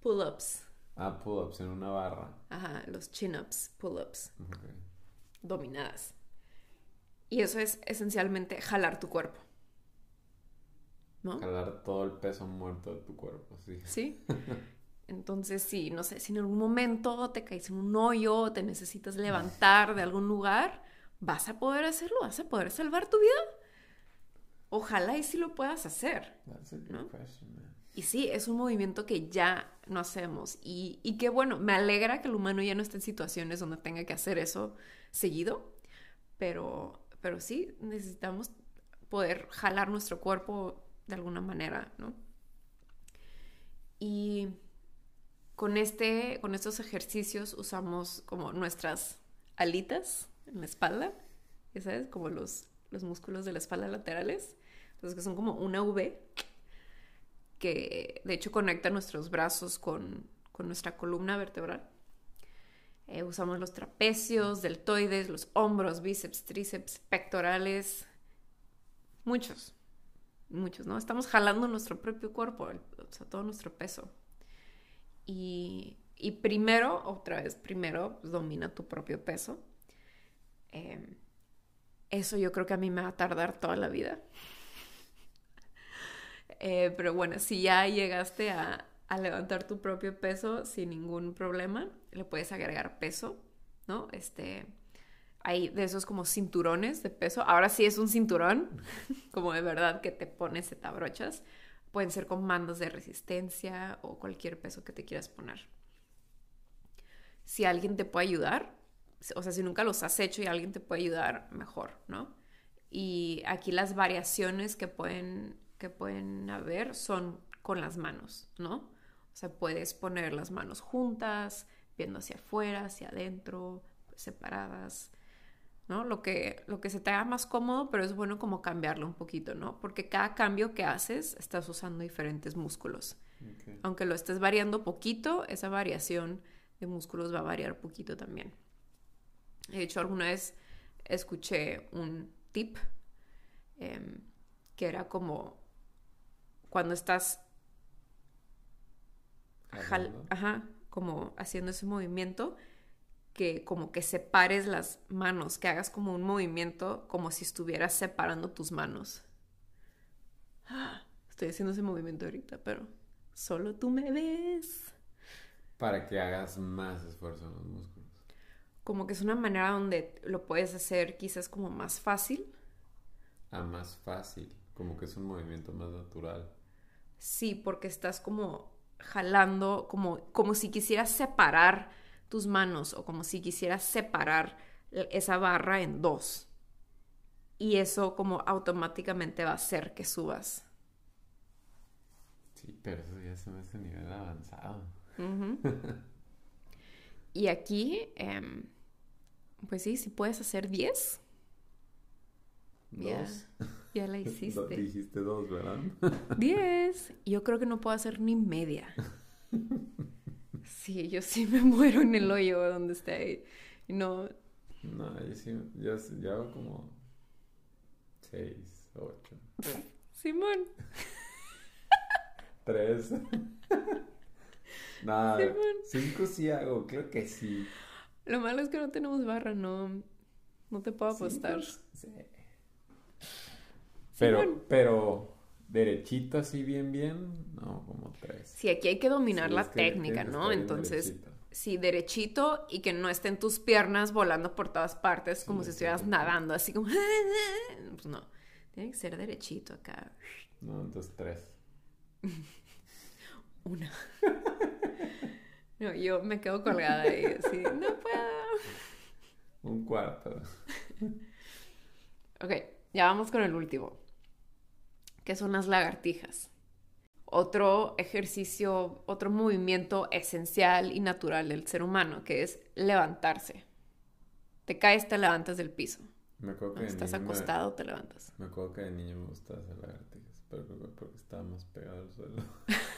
Pull-ups. Ah, pull-ups en una barra. Ajá, los chin-ups, pull-ups. Dominadas. Y eso es esencialmente jalar tu cuerpo. ¿No? Jalar todo el peso muerto de tu cuerpo, sí. Sí. Entonces, sí, no sé, si en algún momento te caes en un hoyo, te necesitas levantar de algún lugar, vas a poder hacerlo, vas a poder salvar tu vida. Ojalá y sí lo puedas hacer. y sí, es un movimiento que ya no hacemos. Y, y qué bueno, me alegra que el humano ya no esté en situaciones donde tenga que hacer eso seguido. Pero, pero sí, necesitamos poder jalar nuestro cuerpo de alguna manera, ¿no? Y con, este, con estos ejercicios usamos como nuestras alitas en la espalda, sabes, como los, los músculos de la espalda laterales, entonces que son como una V que de hecho conecta nuestros brazos con, nuestra columna vertebral. Eh, usamos los trapecios, deltoides, los hombros, bíceps, tríceps, pectorales, muchos, muchos, ¿no? Estamos jalando nuestro propio cuerpo, o sea, todo nuestro peso. Y, y primero, otra vez, primero, pues, domina tu propio peso. Em, eso yo creo que a mí me va a tardar toda la vida. Eh, pero bueno, si ya llegaste a, levantar tu propio peso sin ningún problema, le puedes agregar peso, ¿no? Este, hay de esos como cinturones de peso. Ahora sí es un cinturón, como de verdad que te pones, te abrochas. Pueden ser con mandos de resistencia o cualquier peso que te quieras poner. Si alguien te puede ayudar, o sea, si nunca los has hecho y alguien te puede ayudar, mejor, ¿no? Y aquí las variaciones que pueden, que pueden haber son con las manos, ¿no? O sea, puedes poner las manos juntas, viendo hacia afuera, hacia adentro, separadas, ¿no? Lo que, lo que se te haga más cómodo, pero es bueno como cambiarlo un poquito, ¿no? Porque cada cambio que haces estás usando diferentes músculos. Aunque lo estés variando poquito, esa variación de músculos va a variar poquito también. De hecho, alguna vez escuché un tip em, que era como cuando estás ajá, como haciendo ese movimiento, que como que separes las manos, que hagas como un movimiento como si estuvieras separando tus manos. Estoy haciendo ese movimiento ahorita, pero solo tú me ves. Para que hagas más esfuerzo en los músculos como que es una manera donde lo puedes hacer quizás como más fácil, a más fácil, como que es un movimiento más natural. Sí, porque estás como jalando, como, como si quisieras separar tus manos o como si quisieras separar esa barra en dos. Y eso como automáticamente va a hacer que subas. Sí, pero eso ya es hace nivel avanzado. y aquí, em, pues sí, si puedes hacer 10. Dos. Ya, la hiciste. Dijiste dos, ¿verdad? 10. Yo creo que no puedo hacer ni media. Sí, yo sí me muero en el hoyo donde está ahí. No. No, yo sí, yo, yo hago como seis, ocho. Simón. Tres. Nada, cinco sí hago, creo que sí. Lo malo es que no tenemos barra, no, no te puedo apostar. Sí. Pero, pero, derechito así bien, bien, no, como tres. Sí, aquí hay que dominar la técnica, ¿no? Entonces, sí, derechito y que no estén tus piernas volando por todas partes como si estuvieras nadando, así como... pues no, tiene que ser derechito acá. No, entonces tres. Una. No, yo me quedo colgada y así, no puedo. Un cuarto. Ok, ya vamos con el último, que son las lagartijas. Otro ejercicio, otro movimiento esencial y natural del ser humano, que es levantarse. Te caes, te levantas del piso. Me acuerdo que Estás acostado, te levantas. Me acuerdo que de niño me gustaba hacer lagartijas, pero porque estaba más pegado al suelo.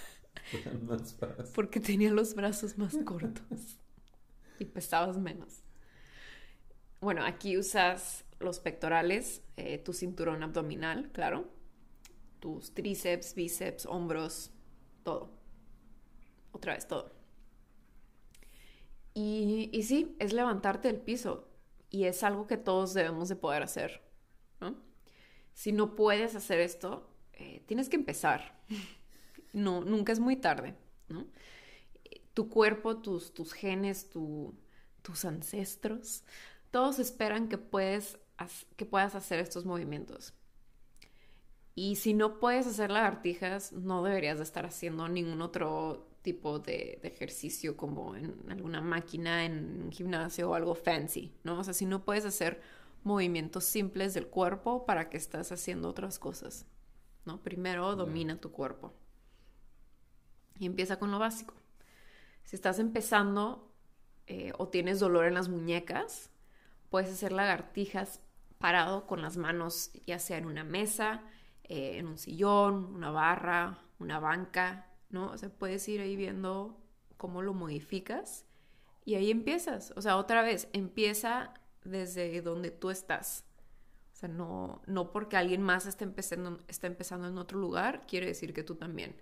Porque tenía los brazos más cortos y pesabas menos. Bueno, aquí usas los pectorales, eh, tu cinturón abdominal, claro, tus tríceps, bíceps, hombros, todo. Otra vez, todo. Y, y sí, es levantarte del piso y es algo que todos debemos de poder hacer. Si no puedes hacer esto, eh, tienes que empezar no, nunca es muy tarde. Tu cuerpo, tus, tus genes, tus ancestros, todos esperan que, puedes, que puedas hacer estos movimientos. Y si no puedes hacer lagartijas, no deberías de estar haciendo ningún otro tipo de, de, ejercicio como en alguna máquina, en un gimnasio o algo fancy, ¿no? O sea, si no puedes hacer movimientos simples del cuerpo, ¿para que estás haciendo otras cosas? ¿No? Primero domina tu cuerpo. Y empieza con lo básico. Si estás empezando eh, o tienes dolor en las muñecas, puedes hacer lagartijas parado con las manos, ya sea en una mesa, eh, en un sillón, una barra, una banca, ¿no? O sea, puedes ir ahí viendo cómo lo modificas y ahí empiezas. O sea, otra vez, empieza desde donde tú estás. O sea, no, no porque alguien más esté empezando, está empezando en otro lugar, quiere decir que tú también.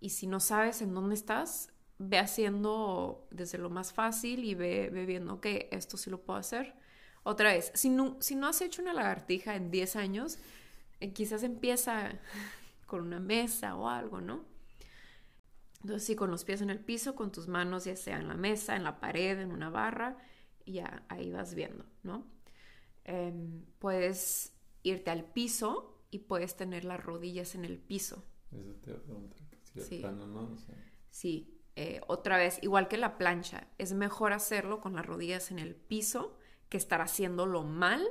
Y si no sabes en dónde estás, ve haciendo desde lo más fácil y ve, viendo que esto sí lo puedo hacer. Otra vez, si no, si no has hecho una lagartija en 10 años, eh, quizás empieza con una mesa o algo, ¿no? Entonces, sí, con los pies en el piso, con tus manos ya sea en la mesa, en la pared, en una barra, y ya ahí vas viendo, ¿no? Em, puedes irte al piso y puedes tener las rodillas en el piso. Eso te Sí. Sí. Eh, otra vez, igual que la plancha, es mejor hacerlo con las rodillas en el piso que estar haciéndolo mal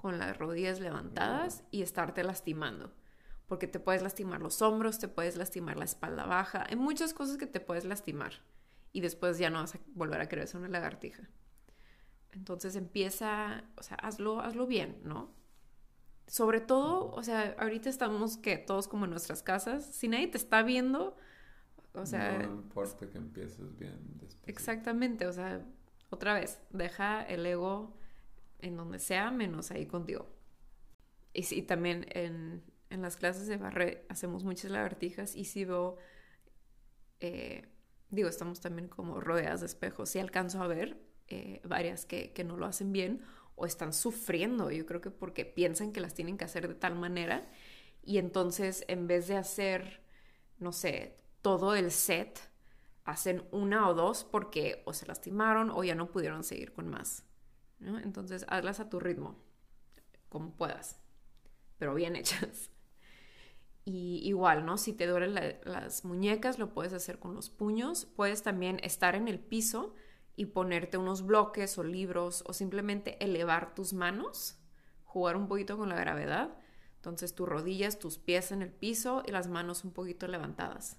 con las rodillas levantadas y estarte lastimando. Porque te puedes lastimar los hombros, te puedes lastimar la espalda baja, hay muchas cosas que te puedes lastimar y después ya no vas a volver a querer hacer una lagartija. Entonces empieza, o sea, hazlo, hazlo bien, ¿no? sobre todo, o sea, ahorita estamos que todos como en nuestras casas, si nadie te está viendo, o sea... No importa que empieces bien. Exactamente, o sea, otra vez, deja el ego en donde sea, menos ahí contigo. Y sí, también en, en las clases de barre hacemos muchas lagartijas y si veo, eh, digo, estamos también como rodeadas de espejos, si alcanzo a ver eh, varias que, que no lo hacen bien o están sufriendo, yo creo que porque piensan que las tienen que hacer de tal manera y entonces en vez de hacer, no sé, todo el set, hacen una o dos porque o se lastimaron o ya no pudieron seguir con más. Entonces hazlas a tu ritmo, como puedas. pero bien hechas. Y igual, ¿no? Si te duelen las muñecas, lo puedes hacer con los puños. Puedes también estar en el piso y ponerte unos bloques o libros o simplemente elevar tus manos, jugar un poquito con la gravedad. Entonces tus rodillas, tus pies en el piso y las manos un poquito levantadas.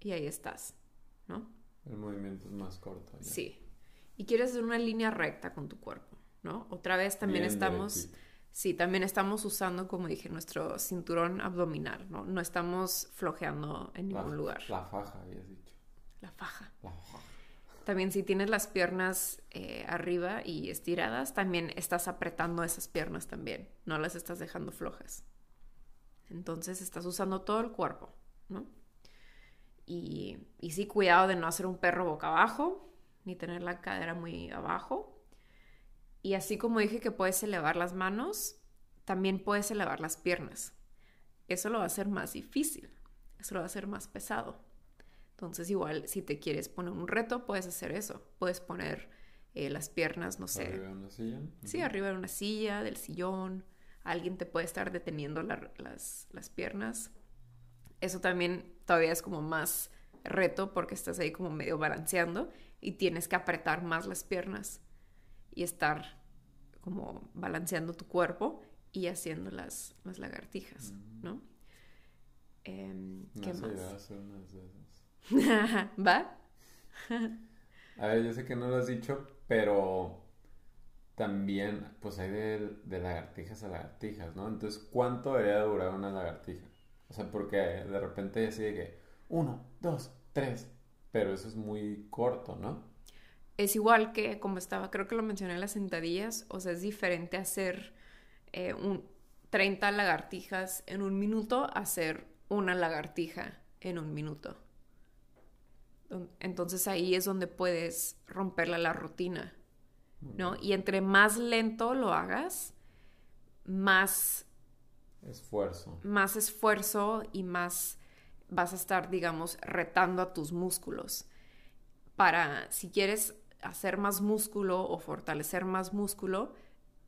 Y ahí estás, ¿no? El movimiento es más corto. Sí. Y quieres hacer una línea recta con tu cuerpo, ¿no? Otra vez también estamos... Sí, también estamos usando, como dije, nuestro cinturón abdominal, ¿no? No estamos flojeando en ningún lugar. La faja, habías dicho. La faja. La faja. También si tienes las piernas eh, arriba y estiradas, también estás apretando esas piernas también, no las estás dejando flojas. Entonces estás usando todo el cuerpo, ¿no? Y, y sí, cuidado de no hacer un perro boca abajo, ni tener la cadera muy abajo y así como dije que puedes elevar las manos, también puedes elevar las piernas. Eso lo va a hacer más difícil, eso lo va a hacer más pesado. Entonces igual si te quieres poner un reto, puedes hacer eso. Puedes poner eh, las piernas, no sé. ¿Arriba de una silla? Sí, arriba de una silla, del sillón. Alguien te puede estar deteniendo las, las piernas. Eso también todavía es como más reto porque estás ahí como medio balanceando y tienes que apretar más las piernas y estar como balanceando tu cuerpo y haciendo las, las lagartijas, mm. ¿no? Em, ¿Qué más? A hacer unas de esas. ¿Va? a ver, yo sé que no lo has dicho, pero también, pues hay de, de, lagartijas a lagartijas, ¿no? Entonces, ¿cuánto debería durar una lagartija? O sea, porque de repente así de que uno, dos, tres, pero eso es muy corto, ¿no? es igual que como estaba, creo que lo mencioné en las sentadillas, o sea, es diferente hacer eh, un, 30 lagartijas en un minuto a hacer una lagartija en un minuto. Entonces ahí es donde puedes romperla la rutina, ¿no? Y entre más lento lo hagas, más esfuerzo. Más esfuerzo y más vas a estar, digamos, retando a tus músculos. Para, si quieres hacer más músculo o fortalecer más músculo,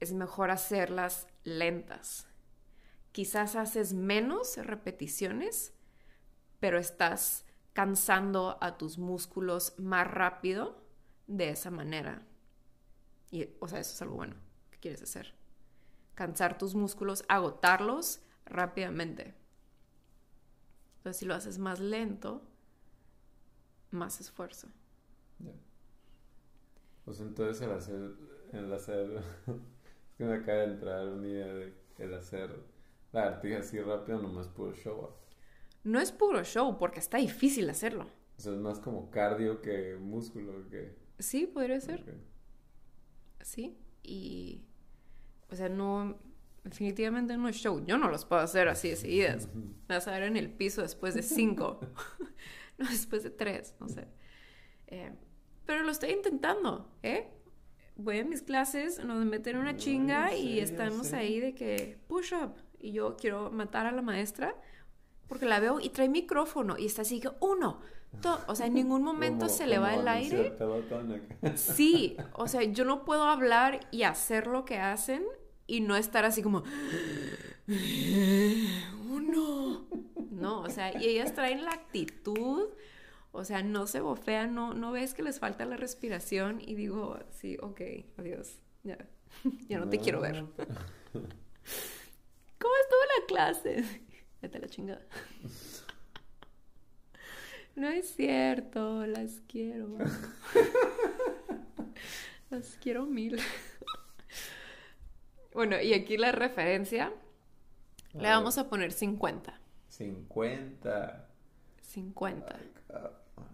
es mejor hacerlas lentas. Quizás haces menos repeticiones, pero estás cansando a tus músculos más rápido de esa manera. Y, o sea, eso es algo bueno que quieres hacer. Cansar tus músculos, agotarlos rápidamente. Si lo haces más lento, más esfuerzo. Pues entonces el hacer, el hacer, es que me acaba de entrar una idea de el hacer la artija así rápido no es puro show. No es puro show porque está difícil hacerlo. O sea, es más como cardio que músculo que... Sí, podría ser. Sí, y... O sea, no... Definitivamente no es show. Yo no los puedo hacer así de seguidas. Me vas a ver en el piso después de cinco. no, después de tres, no sé. Eh, pero lo estoy intentando, ¿eh? Voy a mis clases, nos meten una chinga y estamos ahí de que push up. Y yo quiero matar a la maestra porque la veo y trae micrófono y está así que uno, o sea, en ningún momento se le va el aire. Sí, o sea, yo no puedo hablar y hacer lo que hacen y no estar así como uno. No, o sea, y ellas traen la actitud o sea, no se bofean, no, no ves que les falta la respiración y digo, sí, ok, adiós, ya, ya no, te quiero ver. ¿Cómo estuvo la clase? Vete la chingada. No es cierto, las quiero. Las quiero mil. Bueno, y aquí la referencia le vamos a poner 50. 50. 50.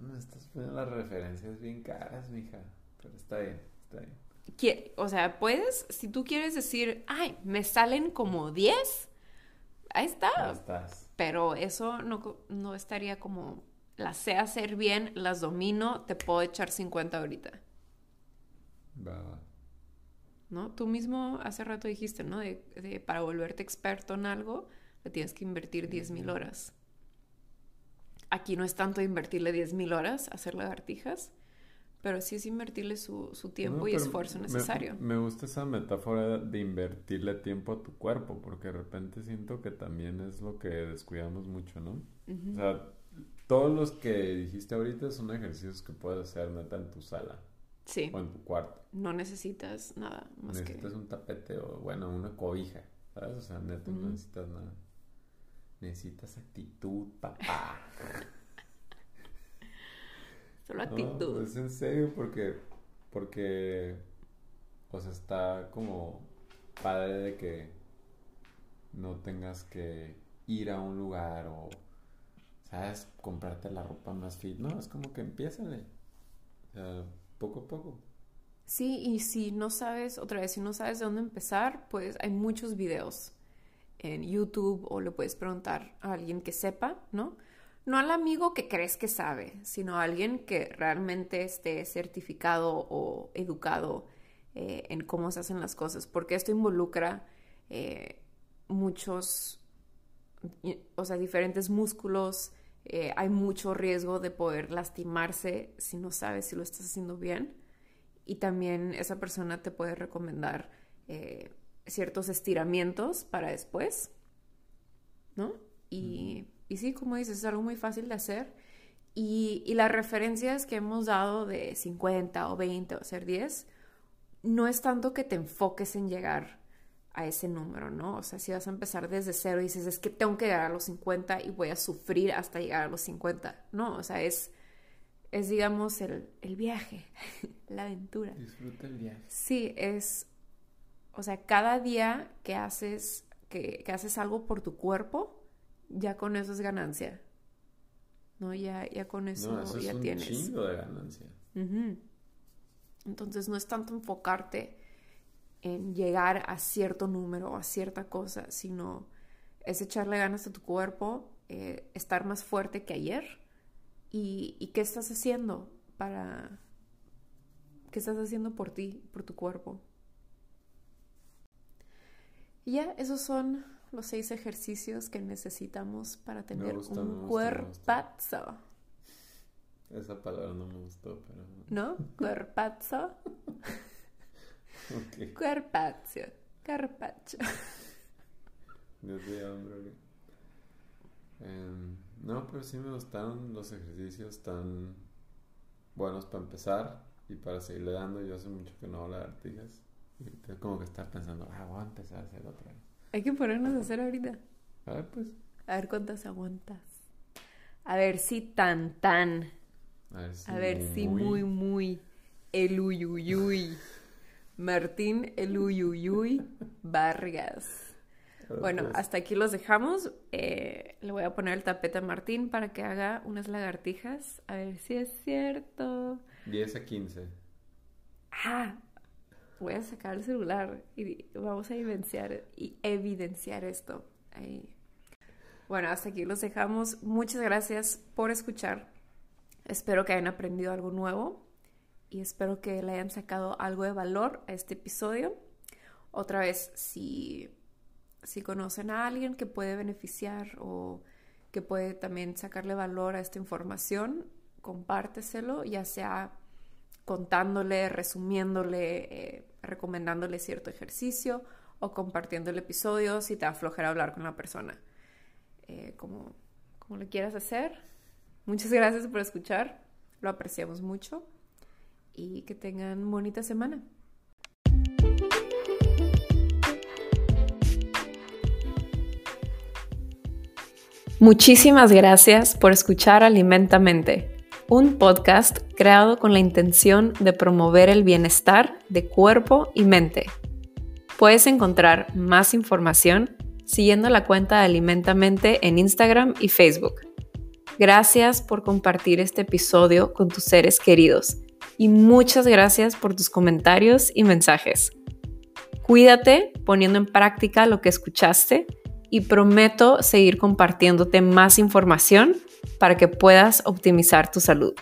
Me estás poniendo las referencias bien caras, mija. Pero está bien, está bien. O sea, puedes, si tú quieres decir, ay, me salen como 10, ahí está. Ahí estás. Pero eso no, no estaría como, las sé hacer bien, las domino, te puedo echar 50 ahorita. Va. ¿No? Tú mismo hace rato dijiste, ¿no? De, para volverte experto en algo, le tienes que invertir 10 mil horas. Aquí no es tanto invertirle 10.000 horas a hacer lagartijas, pero sí es invertirle su, tiempo y esfuerzo necesario. Me, gusta esa metáfora de invertirle tiempo a tu cuerpo, porque de repente siento que también es lo que descuidamos mucho, ¿no? O sea, todos los que dijiste ahorita son ejercicios que puedes hacer neta en tu sala. Sí. O en tu cuarto. No necesitas nada más necesitas un tapete o, bueno, una cobija, ¿sabes? O sea, neta, no necesitas nada. Necesitas actitud, papá. Solo actitud. No, es en serio porque, porque, o sea, está como padre de que no tengas que ir a un lugar o, ¿sabes? Comprarte la ropa más fit. No, es como que empieza de, o sea, poco a poco. Sí, y si no sabes, otra vez, si no sabes de dónde empezar, pues hay muchos videos en YouTube o le puedes preguntar a alguien que sepa, ¿no? No al amigo que crees que sabe, sino a alguien que realmente esté certificado o educado eh, en cómo se hacen las cosas, porque esto involucra eh, muchos, o sea, diferentes músculos, eh, hay mucho riesgo de poder lastimarse si no sabes si lo estás haciendo bien y también esa persona te puede recomendar ciertos estiramientos para después, ¿no? Y, y sí, como dices, es algo muy fácil de hacer. Y, y, las referencias que hemos dado de 50 o 20 o hacer 10, no es tanto que te enfoques en llegar a ese número, ¿no? O sea, si vas a empezar desde cero y dices, es que tengo que llegar a los 50 y voy a sufrir hasta llegar a los 50, no, o sea, es, es digamos, el, el viaje, la aventura. Disfruta el viaje. Sí, es, o sea, cada día que haces, que, que haces algo por tu cuerpo, ya con eso es ganancia. ¿No? Ya, ya con eso, no, eso ya es un tienes. chingo de ganancia. Entonces no es tanto enfocarte en llegar a cierto número o a cierta cosa, sino es echarle ganas a tu cuerpo, eh, estar más fuerte que ayer. Y, y, qué estás haciendo para... ¿Qué estás haciendo por ti, por tu cuerpo? Y ya, esos son los seis ejercicios que necesitamos para tener un cuerpazo. Esa palabra no me gustó, pero... ¿No? Cuerpazo. okay. Cuerpazo. Carpacho. Dios mío, hombre. Em, no, pero sí me gustaron los ejercicios tan buenos para empezar y para seguirle dando. Yo hace mucho que no hago lagartijas. Y tengo como que estar pensando, ah, voy a empezar a hacer otra vez. Hay que ponernos a hacer ahorita. A ver, pues. A ver cuántas aguantas. A ver si tan tan. A ver si, muy, muy, El uyuyuy. Martín el uyuyuy Vargas. Bueno, hasta aquí los dejamos. Eh, le voy a poner el tapete a Martín para que haga unas lagartijas. A ver si es cierto. 10 a 15. Ah, voy a sacar el celular y vamos a evidenciar, y evidenciar esto. Ahí. Bueno, hasta aquí los dejamos. Muchas gracias por escuchar. Espero que hayan aprendido algo nuevo y espero que le hayan sacado algo de valor a este episodio. Otra vez, si, si conocen a alguien que puede beneficiar o que puede también sacarle valor a esta información, compárteselo, ya sea contándole, resumiéndole, eh, recomendándole cierto ejercicio o compartiendo el episodio si te aflojera hablar con la persona. Eh, como, como lo quieras hacer. Muchas gracias por escuchar, lo apreciamos mucho y que tengan bonita semana. Muchísimas gracias por escuchar Alimentamente un podcast creado con la intención de promover el bienestar de cuerpo y mente. Puedes encontrar más información siguiendo la cuenta de Alimentamente en Instagram y Facebook. Gracias por compartir este episodio con tus seres queridos y muchas gracias por tus comentarios y mensajes. Cuídate poniendo en práctica lo que escuchaste y prometo seguir compartiéndote más información para que puedas optimizar tu salud.